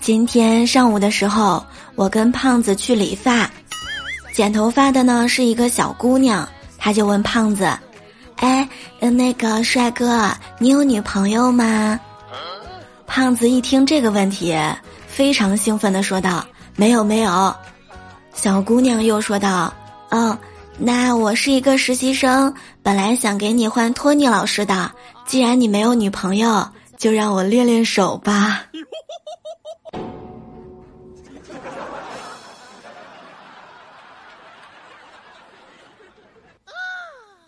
今天上午的时候，我跟胖子去理发，剪头发的呢是一个小姑娘，她就问胖子：“哎，那个帅哥，你有女朋友吗？”胖子一听这个问题，非常兴奋地说道：“没有，没有。”小姑娘又说道：“哦，那我是一个实习生，本来想给你换托尼老师的，既然你没有女朋友，就让我练练手吧。”